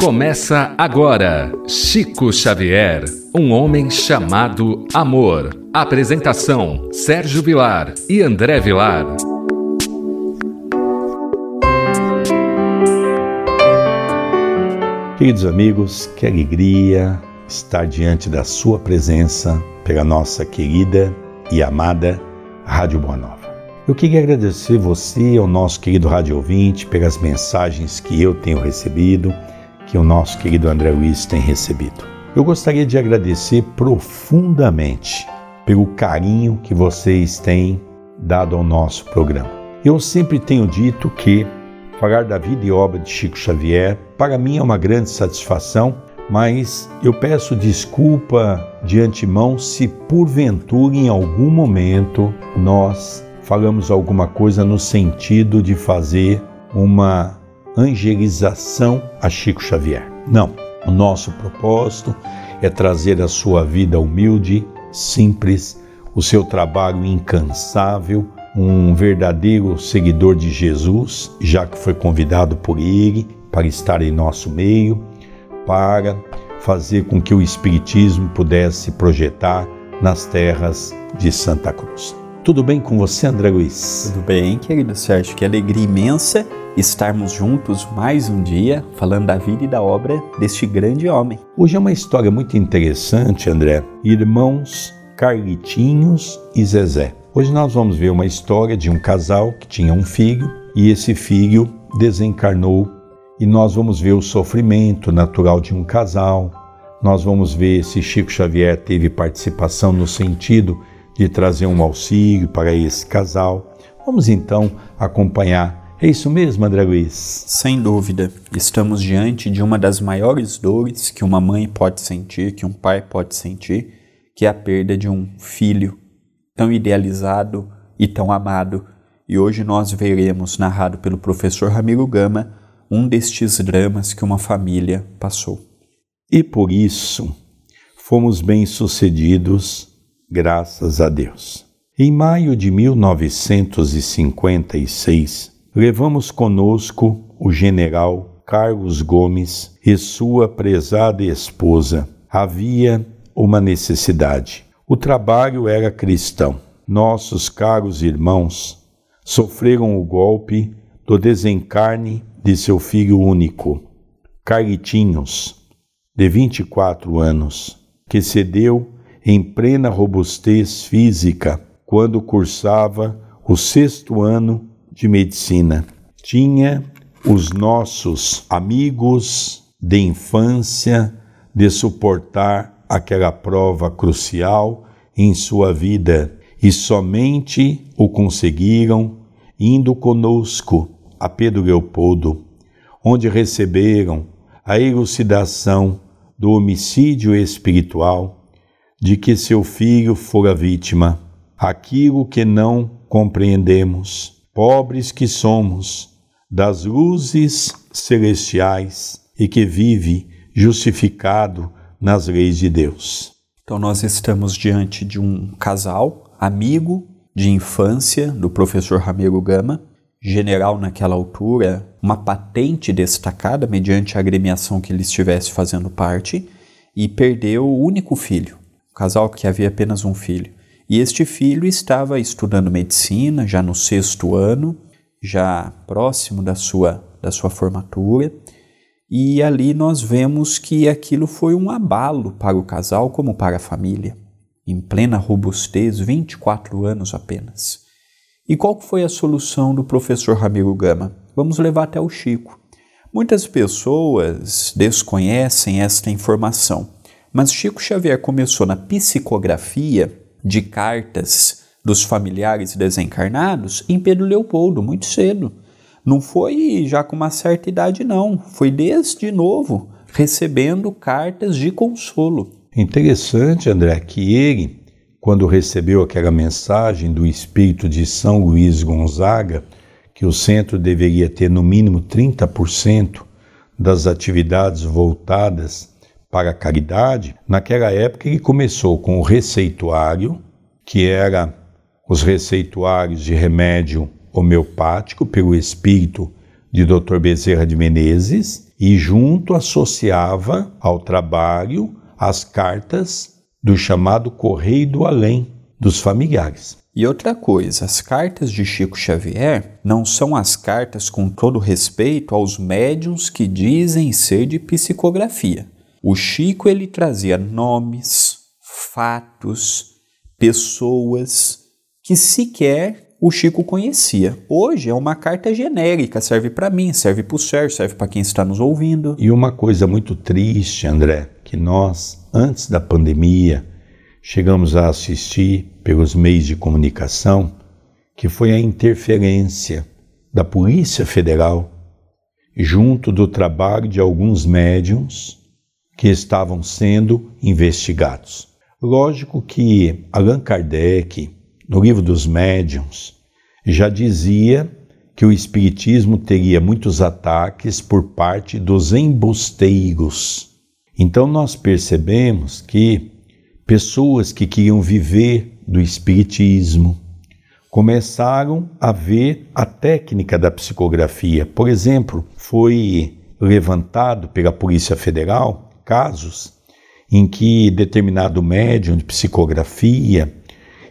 Começa agora Chico Xavier, um homem chamado amor. Apresentação: Sérgio Vilar e André Vilar. Queridos amigos, que alegria estar diante da Sua presença pela nossa querida e amada Rádio Boa Nova. Eu queria agradecer você, ao nosso querido rádio ouvinte, pelas mensagens que eu tenho recebido, que o nosso querido André Luiz tem recebido. Eu gostaria de agradecer profundamente pelo carinho que vocês têm dado ao nosso programa. Eu sempre tenho dito que falar da vida e obra de Chico Xavier, para mim é uma grande satisfação, mas eu peço desculpa de antemão se porventura em algum momento nós falamos alguma coisa no sentido de fazer uma angelização a Chico Xavier. Não. O nosso propósito é trazer a sua vida humilde, simples, o seu trabalho incansável, um verdadeiro seguidor de Jesus, já que foi convidado por ele para estar em nosso meio, para fazer com que o Espiritismo pudesse projetar nas terras de Santa Cruz. Tudo bem com você, André Luiz? Tudo bem, querido Sérgio. Que alegria imensa estarmos juntos mais um dia falando da vida e da obra deste grande homem. Hoje é uma história muito interessante, André. Irmãos Carlitinhos e Zezé. Hoje nós vamos ver uma história de um casal que tinha um filho e esse filho desencarnou e nós vamos ver o sofrimento natural de um casal. Nós vamos ver se Chico Xavier teve participação no sentido de trazer um auxílio para esse casal. Vamos então acompanhar. É isso mesmo, André Luiz? Sem dúvida. Estamos diante de uma das maiores dores que uma mãe pode sentir, que um pai pode sentir, que é a perda de um filho tão idealizado e tão amado. E hoje nós veremos, narrado pelo professor Ramiro Gama, um destes dramas que uma família passou. E por isso fomos bem-sucedidos graças a Deus. Em maio de 1956, levamos conosco o general Carlos Gomes e sua prezada esposa. Havia uma necessidade. O trabalho era cristão. Nossos caros irmãos sofreram o golpe do desencarne de seu filho único, Carlitinhos, de 24 anos, que cedeu em plena robustez física quando cursava o sexto ano de medicina. Tinha os nossos amigos de infância de suportar aquela prova crucial em sua vida e somente o conseguiram indo conosco a Pedro Leopoldo, onde receberam a elucidação do homicídio espiritual de que seu filho fora vítima. Aquilo que não compreendemos, pobres que somos, das luzes celestiais e que vive justificado nas leis de Deus. Então, nós estamos diante de um casal, amigo de infância do professor Ramiro Gama, general naquela altura, uma patente destacada mediante a agremiação que ele estivesse fazendo parte, e perdeu o único filho, casal que havia apenas um filho. E este filho estava estudando medicina, já no sexto ano, já próximo da sua, da sua formatura, e ali nós vemos que aquilo foi um abalo para o casal como para a família, em plena robustez, 24 anos apenas. E qual foi a solução do professor Ramiro Gama? Vamos levar até o Chico. Muitas pessoas desconhecem esta informação mas Chico Xavier começou na psicografia de cartas dos familiares desencarnados em Pedro Leopoldo, muito cedo. Não foi já com uma certa idade, não. Foi desde novo, recebendo cartas de consolo. Interessante, André, que ele, quando recebeu aquela mensagem do espírito de São Luís Gonzaga, que o centro deveria ter no mínimo 30% das atividades voltadas para a caridade, naquela época ele começou com o receituário, que era os receituários de remédio homeopático pelo espírito de Dr. Bezerra de Menezes, e junto associava ao trabalho as cartas do chamado Correio do Além dos familiares. E outra coisa, as cartas de Chico Xavier não são as cartas com todo respeito aos médiums que dizem ser de psicografia. O Chico ele trazia nomes, fatos, pessoas que sequer o Chico conhecia. Hoje é uma carta genérica, serve para mim, serve para o Sérgio, serve para quem está nos ouvindo. E uma coisa muito triste, André, que nós, antes da pandemia, chegamos a assistir pelos meios de comunicação, que foi a interferência da Polícia Federal junto do trabalho de alguns médiums que estavam sendo investigados. Lógico que Allan Kardec, no livro dos médiums, já dizia que o Espiritismo teria muitos ataques por parte dos embusteiros. Então nós percebemos que pessoas que queriam viver do Espiritismo começaram a ver a técnica da psicografia. Por exemplo, foi levantado pela Polícia Federal casos em que determinado médium de psicografia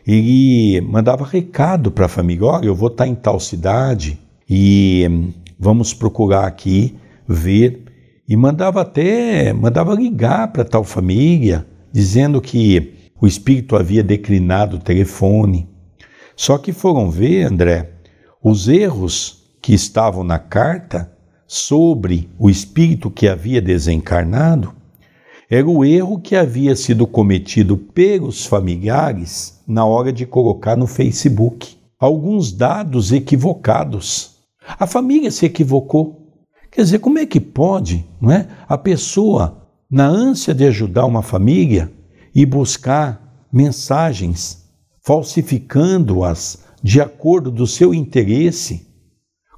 ele mandava recado para a família: olha, eu vou estar em tal cidade e hum, vamos procurar aqui ver. E mandava até, mandava ligar para tal família dizendo que o espírito havia declinado o telefone. Só que foram ver, André, os erros que estavam na carta sobre o espírito que havia desencarnado era o erro que havia sido cometido pelos familiares na hora de colocar no Facebook alguns dados equivocados. A família se equivocou. Quer dizer, como é que pode, não é? A pessoa na ânsia de ajudar uma família e buscar mensagens, falsificando-as de acordo do seu interesse.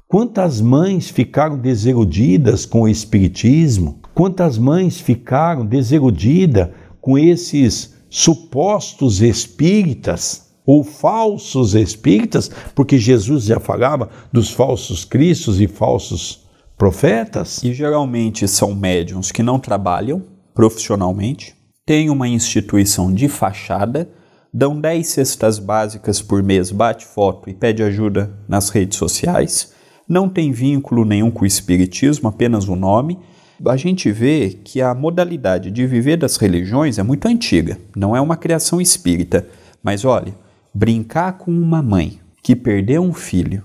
Quantas mães ficaram desiludidas com o Espiritismo? Quantas mães ficaram desiludidas com esses supostos espíritas ou falsos espíritas? Porque Jesus já falava dos falsos cristos e falsos profetas. E geralmente são médiums que não trabalham profissionalmente, têm uma instituição de fachada, dão 10 cestas básicas por mês, bate foto e pede ajuda nas redes sociais, não tem vínculo nenhum com o espiritismo, apenas o nome. A gente vê que a modalidade de viver das religiões é muito antiga, não é uma criação espírita. Mas olha, brincar com uma mãe que perdeu um filho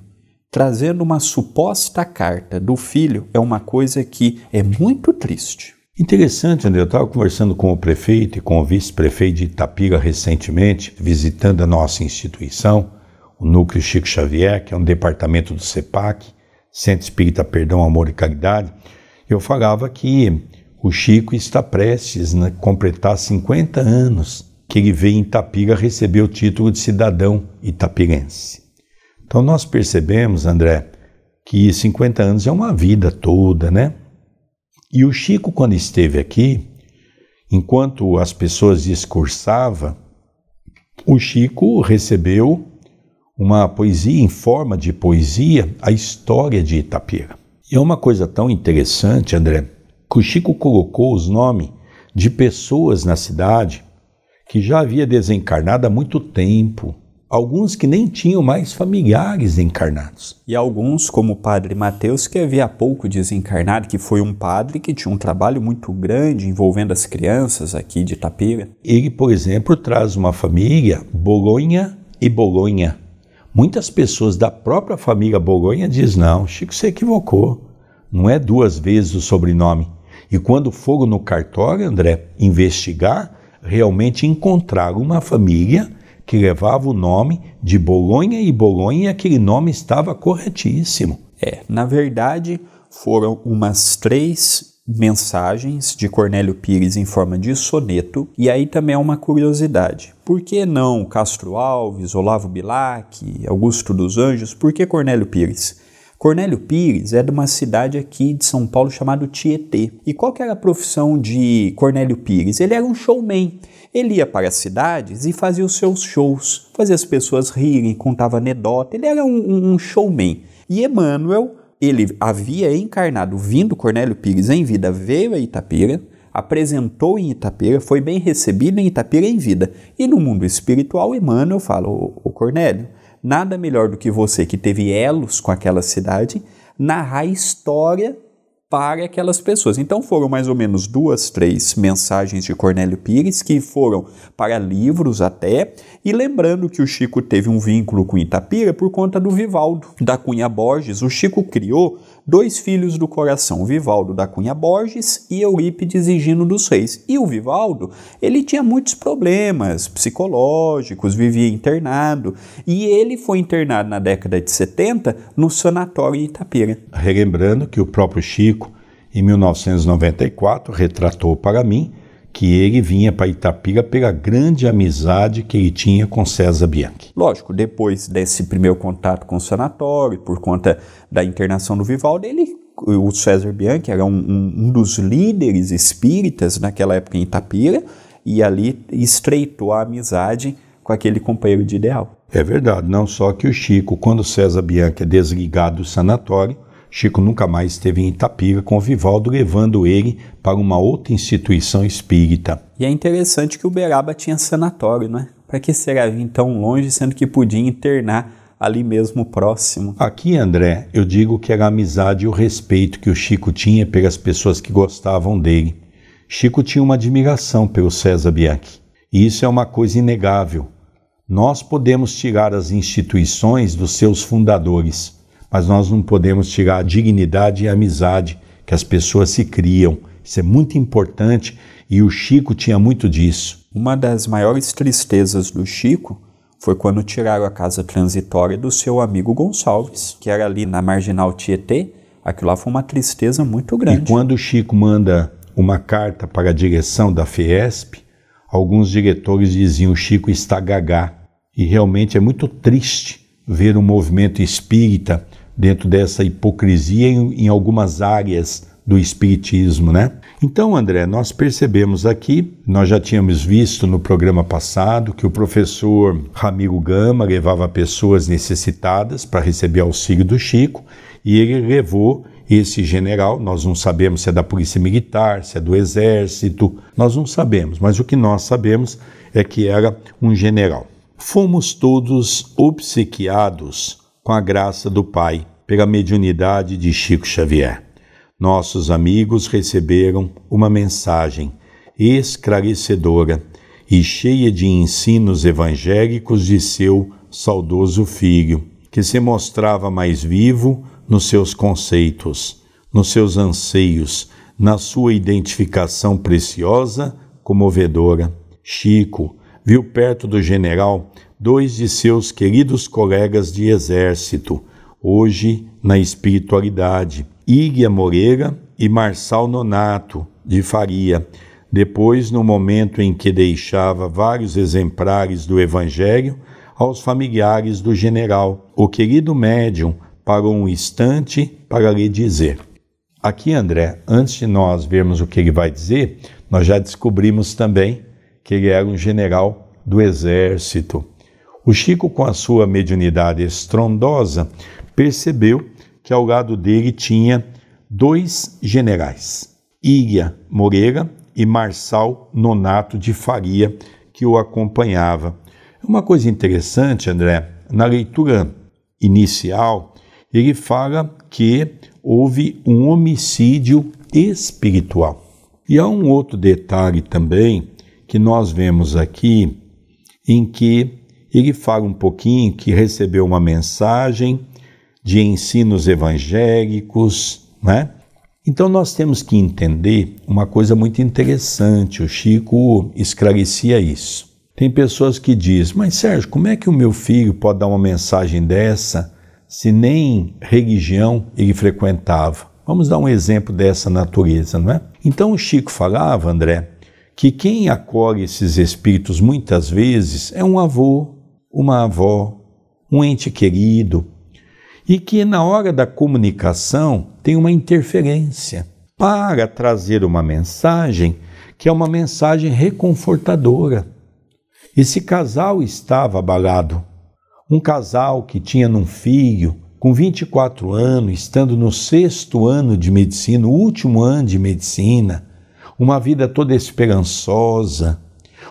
trazendo uma suposta carta do filho é uma coisa que é muito triste. Interessante, André. Eu estava conversando com o prefeito e com o vice-prefeito de Itapira recentemente, visitando a nossa instituição, o Núcleo Chico Xavier, que é um departamento do CEPAC, Centro Espírita Perdão, Amor e Caridade. Eu falava que o Chico está prestes a né, completar 50 anos que ele veio em Itapira receber o título de cidadão itapirense. Então nós percebemos, André, que 50 anos é uma vida toda, né? E o Chico, quando esteve aqui, enquanto as pessoas discursavam, o Chico recebeu uma poesia em forma de poesia, a história de Itapira. E é uma coisa tão interessante, André, que o Chico colocou os nomes de pessoas na cidade que já havia desencarnado há muito tempo, alguns que nem tinham mais familiares encarnados. E alguns, como o padre Mateus, que havia pouco desencarnado, que foi um padre que tinha um trabalho muito grande envolvendo as crianças aqui de Itapira. Ele, por exemplo, traz uma família, Bolonha e Bolonha. Muitas pessoas da própria família Bolonha dizem, não, Chico se equivocou, não é duas vezes o sobrenome. E quando foram no cartório, André, investigar, realmente encontraram uma família que levava o nome de Bolonha e Bolonha, aquele nome estava corretíssimo. É, na verdade, foram umas três mensagens de Cornélio Pires em forma de soneto, e aí também é uma curiosidade. Por que não Castro Alves, Olavo Bilac, Augusto dos Anjos? Por que Cornélio Pires? Cornélio Pires é de uma cidade aqui de São Paulo chamado Tietê. E qual que era a profissão de Cornélio Pires? Ele era um showman. Ele ia para as cidades e fazia os seus shows, fazia as pessoas rirem, contava anedota. Ele era um, um showman. E Emmanuel ele havia encarnado, vindo Cornélio Pires em vida, veio a Itapira, apresentou em Itapira, foi bem recebido em Itapira em vida. E no mundo espiritual, Emmanuel fala, o, o Cornélio, nada melhor do que você que teve elos com aquela cidade, narrar a história para aquelas pessoas. Então foram mais ou menos duas, três mensagens de Cornélio Pires que foram para livros até, e lembrando que o Chico teve um vínculo com Itapira por conta do Vivaldo da Cunha Borges. O Chico criou dois filhos do coração, Vivaldo da Cunha Borges e Eurípides Higino dos Reis. E o Vivaldo, ele tinha muitos problemas psicológicos, vivia internado, e ele foi internado na década de 70 no sanatório Itapira. Relembrando que o próprio Chico, em 1994, retratou para mim que ele vinha para Itapira pela grande amizade que ele tinha com César Bianchi. Lógico, depois desse primeiro contato com o sanatório, por conta da internação do Vivaldo, ele, o César Bianchi era um, um, um dos líderes espíritas naquela época em Itapira e ali estreitou a amizade com aquele companheiro de ideal. É verdade, não só que o Chico, quando César Bianchi é desligado do sanatório, Chico nunca mais esteve em Itapira com o Vivaldo, levando ele para uma outra instituição espírita. E é interessante que o Beraba tinha sanatório, não é? Para que será vir tão longe, sendo que podia internar ali mesmo próximo? Aqui, André, eu digo que era a amizade e o respeito que o Chico tinha pelas pessoas que gostavam dele. Chico tinha uma admiração pelo César Bianchi. E isso é uma coisa inegável. Nós podemos tirar as instituições dos seus fundadores, mas nós não podemos tirar a dignidade e a amizade que as pessoas se criam. Isso é muito importante e o Chico tinha muito disso. Uma das maiores tristezas do Chico foi quando tiraram a casa transitória do seu amigo Gonçalves, que era ali na marginal Tietê. Aquilo lá foi uma tristeza muito grande. E quando o Chico manda uma carta para a direção da Fiesp, alguns diretores diziam o Chico está gagá. E realmente é muito triste ver o movimento espírita dentro dessa hipocrisia em, em algumas áreas do espiritismo, né? Então, André, nós percebemos aqui, nós já tínhamos visto no programa passado que o professor Ramiro Gama levava pessoas necessitadas para receber auxílio do Chico e ele levou esse general, nós não sabemos se é da Polícia Militar, se é do Exército, nós não sabemos, mas o que nós sabemos é que era um general. Fomos todos obsequiados com a graça do Pai, pela mediunidade de Chico Xavier. Nossos amigos receberam uma mensagem esclarecedora e cheia de ensinos evangélicos de seu saudoso filho, que se mostrava mais vivo nos seus conceitos, nos seus anseios, na sua identificação preciosa, comovedora. Chico viu perto do general dois de seus queridos colegas de exército, hoje na espiritualidade, Íguia Moreira e Marçal Nonato, de Faria, depois no momento em que deixava vários exemplares do Evangelho aos familiares do general. O querido médium parou um instante para lhe dizer. Aqui, André, antes de nós vermos o que ele vai dizer, nós já descobrimos também que ele era um general do exército. O Chico, com a sua mediunidade estrondosa, percebeu que ao lado dele tinha dois generais, Íria Moreira e Marçal Nonato de Faria, que o acompanhava. Uma coisa interessante, André, na leitura inicial, ele fala que houve um homicídio espiritual. E há um outro detalhe também que nós vemos aqui, em que ele fala um pouquinho que recebeu uma mensagem de ensinos evangélicos, né? Então nós temos que entender uma coisa muito interessante, o Chico esclarecia isso. Tem pessoas que dizem, mas Sérgio, como é que o meu filho pode dar uma mensagem dessa se nem religião ele frequentava? Vamos dar um exemplo dessa natureza, não é? Então o Chico falava, André, que quem acolhe esses espíritos muitas vezes é um avô, uma avó, um ente querido, e que na hora da comunicação tem uma interferência para trazer uma mensagem que é uma mensagem reconfortadora. Esse casal estava abalado. Um casal que tinha num filho com 24 anos, estando no sexto ano de medicina, o último ano de medicina, uma vida toda esperançosa,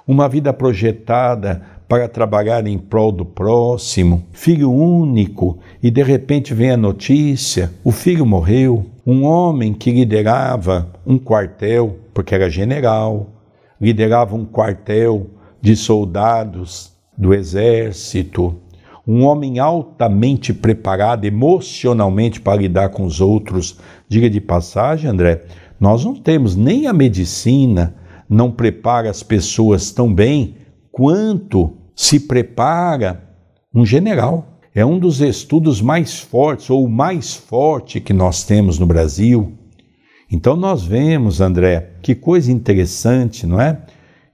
uma vida projetada para trabalhar em prol do próximo, filho único, e de repente vem a notícia: o filho morreu. Um homem que liderava um quartel, porque era general, liderava um quartel de soldados do exército, um homem altamente preparado emocionalmente para lidar com os outros. Diga de passagem, André, nós não temos nem a medicina não prepara as pessoas tão bem quanto se prepara um general. É um dos estudos mais fortes, ou o mais forte que nós temos no Brasil. Então nós vemos, André, que coisa interessante, não é?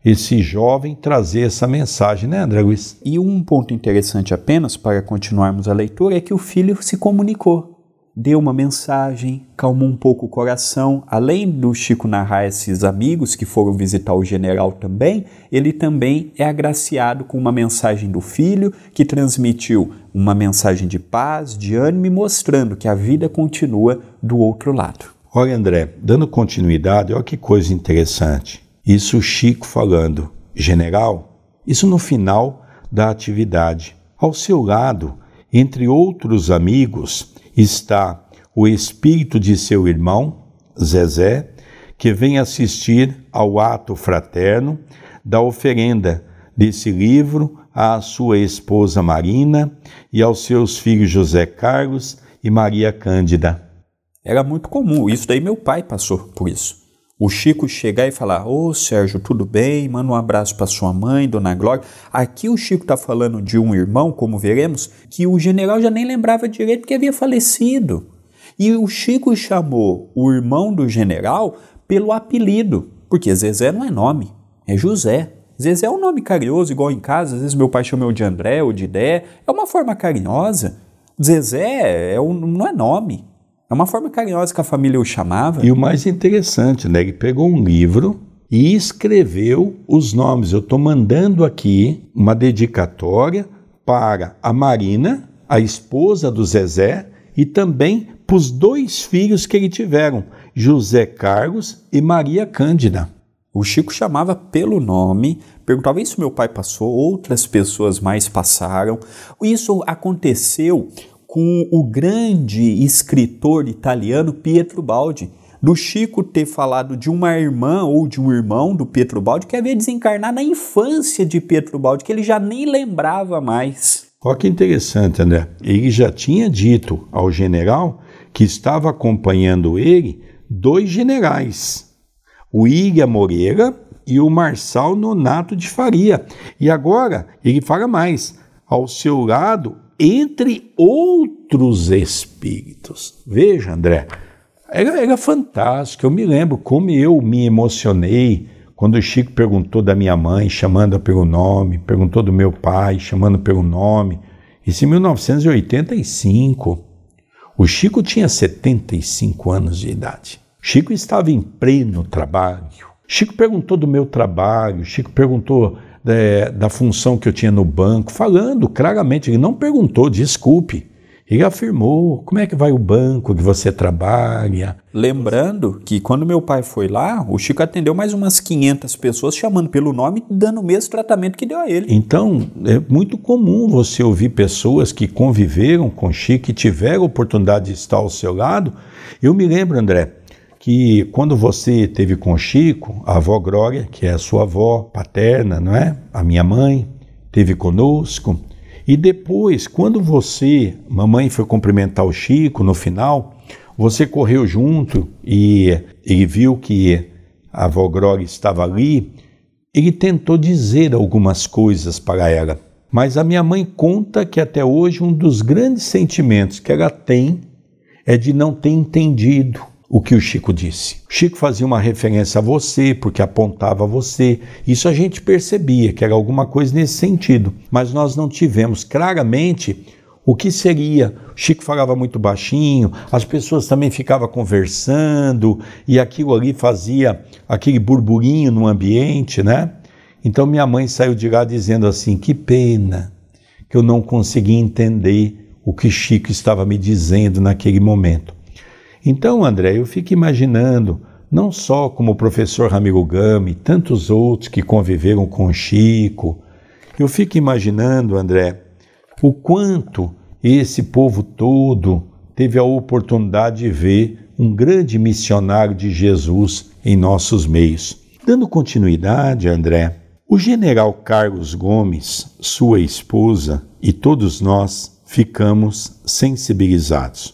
Esse jovem trazer essa mensagem, né, André Luiz? E um ponto interessante apenas para continuarmos a leitura é que o filho se comunicou deu uma mensagem, calmou um pouco o coração. Além do Chico narrar esses amigos que foram visitar o general também, ele também é agraciado com uma mensagem do filho que transmitiu uma mensagem de paz, de ânimo mostrando que a vida continua do outro lado. Olha, André, dando continuidade, olha que coisa interessante. Isso o Chico falando, general, isso no final da atividade. Ao seu lado, entre outros amigos, está o espírito de seu irmão, Zezé, que vem assistir ao ato fraterno da oferenda desse livro à sua esposa Marina e aos seus filhos José Carlos e Maria Cândida. Era muito comum, isso daí meu pai passou por isso. O Chico chegar e falar: Ô oh, Sérgio, tudo bem? Manda um abraço para sua mãe, Dona Glória. Aqui o Chico está falando de um irmão, como veremos, que o general já nem lembrava direito que havia falecido. E o Chico chamou o irmão do general pelo apelido, porque Zezé não é nome, é José. Zezé é um nome carinhoso, igual em casa, às vezes meu pai chama eu de André ou de Dé, é uma forma carinhosa. Zezé é um, não é nome. É uma forma carinhosa que a família o chamava. E o mais interessante, né? Ele pegou um livro e escreveu os nomes. Eu estou mandando aqui uma dedicatória para a Marina, a esposa do Zezé, e também para os dois filhos que ele tiveram, José Carlos e Maria Cândida. O Chico chamava pelo nome, perguntava: Isso meu pai passou, outras pessoas mais passaram. Isso aconteceu com o grande escritor italiano Pietro Baldi, do Chico ter falado de uma irmã ou de um irmão do Pietro Baldi que havia desencarnado na infância de Pietro Baldi, que ele já nem lembrava mais. Olha que interessante, André. Ele já tinha dito ao general que estava acompanhando ele dois generais, o Ilha Moreira e o Marçal Nonato de Faria. E agora ele fala mais: ao seu lado entre outros espíritos. Veja, André, era, era fantástico. Eu me lembro como eu me emocionei quando o Chico perguntou da minha mãe, chamando pelo nome, perguntou do meu pai, chamando pelo nome. Isso em 1985. O Chico tinha 75 anos de idade. Chico estava em pleno trabalho. Chico perguntou do meu trabalho, Chico perguntou é, da função que eu tinha no banco, falando claramente, ele não perguntou, desculpe. Ele afirmou como é que vai o banco que você trabalha. Lembrando que quando meu pai foi lá, o Chico atendeu mais umas 500 pessoas chamando pelo nome e dando o mesmo tratamento que deu a ele. Então, é muito comum você ouvir pessoas que conviveram com Chico e tiveram a oportunidade de estar ao seu lado. Eu me lembro, André, que quando você teve com Chico, a avó Glória, que é a sua avó paterna, não é? A minha mãe, teve conosco. E depois, quando você, mamãe foi cumprimentar o Chico no final, você correu junto e ele viu que a avó Glória estava ali, ele tentou dizer algumas coisas para ela. Mas a minha mãe conta que até hoje um dos grandes sentimentos que ela tem é de não ter entendido o que o Chico disse. O Chico fazia uma referência a você, porque apontava você. Isso a gente percebia que era alguma coisa nesse sentido, mas nós não tivemos claramente o que seria. O Chico falava muito baixinho, as pessoas também ficavam conversando e aquilo ali fazia aquele burburinho no ambiente, né? Então minha mãe saiu de lá dizendo assim: que pena que eu não consegui entender o que Chico estava me dizendo naquele momento. Então, André, eu fico imaginando, não só como o professor Ramiro Gama e tantos outros que conviveram com Chico, eu fico imaginando, André, o quanto esse povo todo teve a oportunidade de ver um grande missionário de Jesus em nossos meios. Dando continuidade, André, o general Carlos Gomes, sua esposa e todos nós ficamos sensibilizados,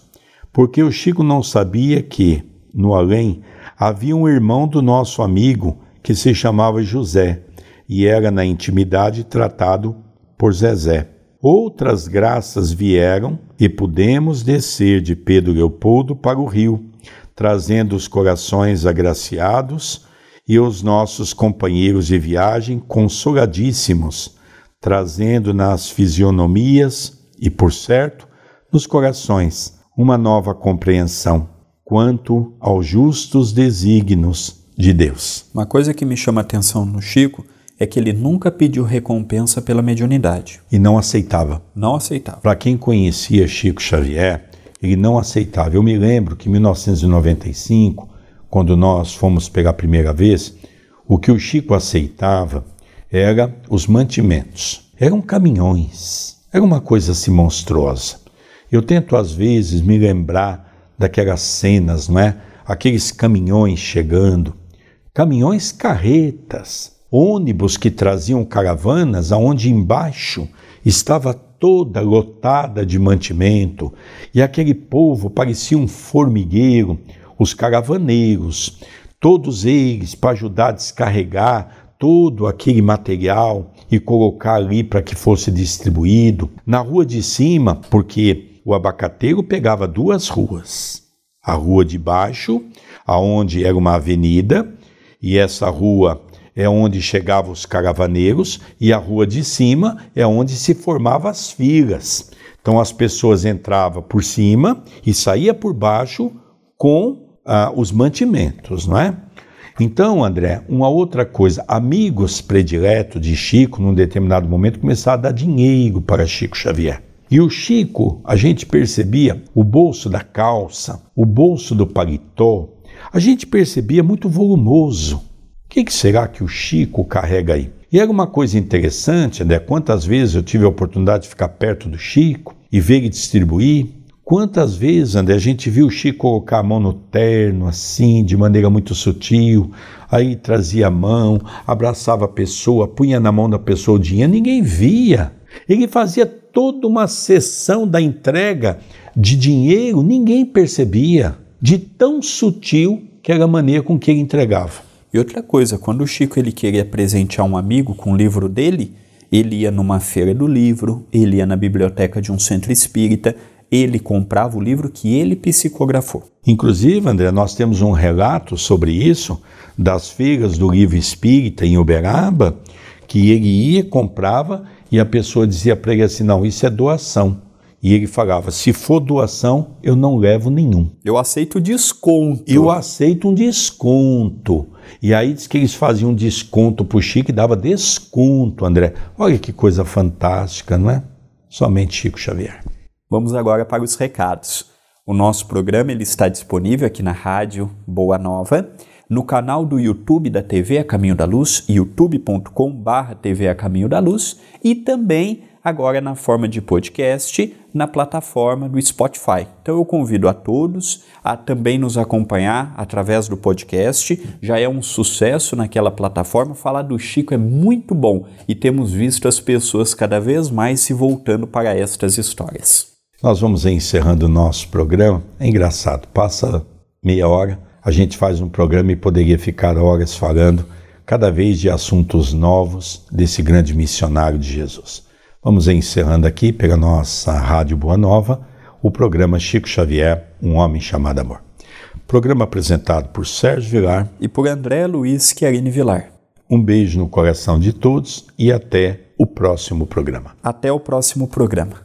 porque o Chico não sabia que, no além, havia um irmão do nosso amigo que se chamava José e era na intimidade tratado por Zezé. Outras graças vieram e pudemos descer de Pedro Leopoldo para o rio, trazendo os corações agraciados e os nossos companheiros de viagem consoladíssimos, trazendo nas fisionomias e, por certo, nos corações uma nova compreensão quanto aos justos desígnios de Deus. Uma coisa que me chama a atenção no Chico é que ele nunca pediu recompensa pela mediunidade. E não aceitava. Não aceitava. Para quem conhecia Chico Xavier, ele não aceitava. Eu me lembro que em 1995, quando nós fomos pegar a primeira vez, o que o Chico aceitava era os mantimentos. Eram caminhões. Era uma coisa assim monstruosa. Eu tento às vezes me lembrar daquelas cenas, não é? Aqueles caminhões chegando, caminhões carretas, ônibus que traziam caravanas aonde embaixo estava toda lotada de mantimento e aquele povo parecia um formigueiro, os caravaneiros, todos eles para ajudar a descarregar todo aquele material e colocar ali para que fosse distribuído. Na rua de cima, porque o abacateiro pegava duas ruas. A rua de baixo, aonde era uma avenida, e essa rua é onde chegavam os caravaneiros e a rua de cima é onde se formavam as filas. Então as pessoas entravam por cima e saía por baixo com ah, os mantimentos, não é? Então, André, uma outra coisa, amigos prediletos de Chico, num determinado momento, começaram a dar dinheiro para Chico Xavier. E o Chico, a gente percebia o bolso da calça, o bolso do paletó, a gente percebia muito volumoso que, que será que o Chico carrega aí? E era uma coisa interessante, né? Quantas vezes eu tive a oportunidade de ficar perto do Chico e ver ele distribuir. Quantas vezes, André, a gente viu o Chico colocar a mão no terno, assim, de maneira muito sutil, aí trazia a mão, abraçava a pessoa, punha na mão da pessoa o dinheiro, ninguém via. Ele fazia toda uma sessão da entrega de dinheiro, ninguém percebia, de tão sutil que era a maneira com que ele entregava. E outra coisa, quando o Chico ele queria presentear um amigo com o livro dele, ele ia numa feira do livro, ele ia na biblioteca de um centro espírita, ele comprava o livro que ele psicografou. Inclusive, André, nós temos um relato sobre isso das feiras do livro espírita em Uberaba, que ele ia, comprava e a pessoa dizia para ele assim: não, isso é doação. E ele falava: se for doação, eu não levo nenhum. Eu aceito desconto. Eu aceito um desconto. E aí diz que eles faziam desconto para o Chico e dava desconto, André. Olha que coisa fantástica, não é? Somente Chico Xavier. Vamos agora para os recados. O nosso programa ele está disponível aqui na rádio Boa Nova, no canal do YouTube da TV A Caminho da Luz, youtube.com/tv A Caminho da Luz, e também agora na forma de podcast na plataforma do Spotify. Então eu convido a todos a também nos acompanhar através do podcast. Já é um sucesso naquela plataforma. Falar do Chico é muito bom e temos visto as pessoas cada vez mais se voltando para estas histórias. Nós vamos encerrando o nosso programa. É engraçado, passa meia hora, a gente faz um programa e poderia ficar horas falando cada vez de assuntos novos desse grande missionário de Jesus. Vamos encerrando aqui pela nossa Rádio Boa Nova o programa Chico Xavier, Um Homem Chamado Amor. Programa apresentado por Sérgio Vilar e por André Luiz Chiarini Vilar. Um beijo no coração de todos e até o próximo programa. Até o próximo programa.